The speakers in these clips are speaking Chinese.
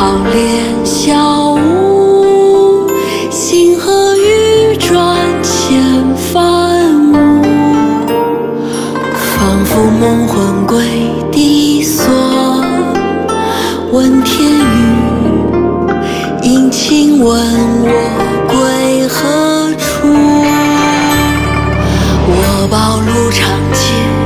桃脸小屋，星河欲转千帆舞，仿佛梦魂归帝所。问天宇，殷勤问我归何处。我报路长嗟。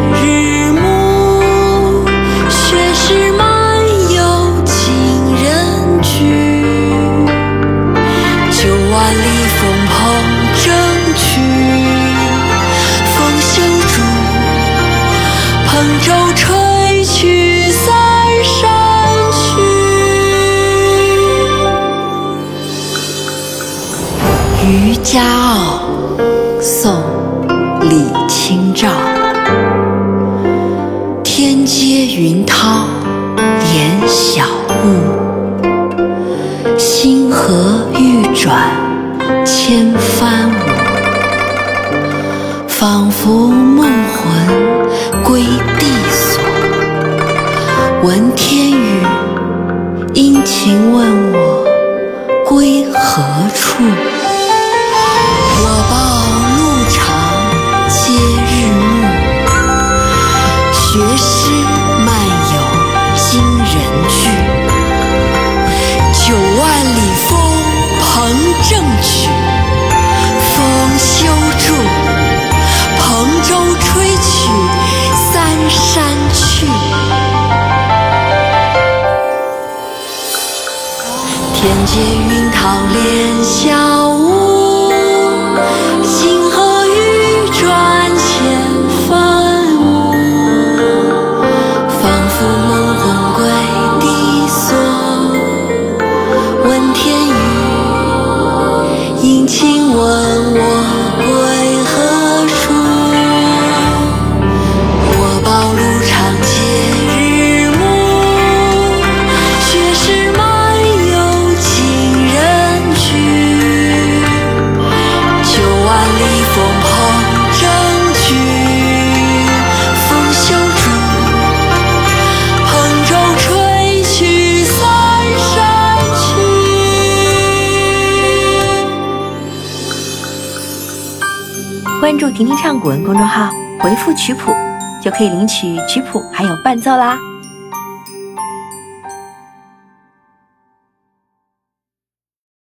里风蓬正去，风休住，蓬舟吹去三山去。《渔家傲》宋·李清照。天阶云涛连晓雾，星河欲转千帆舞。仿佛梦魂归帝所，闻天语，殷勤问我归何处。天阶云涛连晓雾，星河欲转千帆舞。仿佛梦魂归地所，闻天语，殷勤问我关注“婷婷唱古文”公众号，回复“曲谱”就可以领取曲谱还有伴奏啦。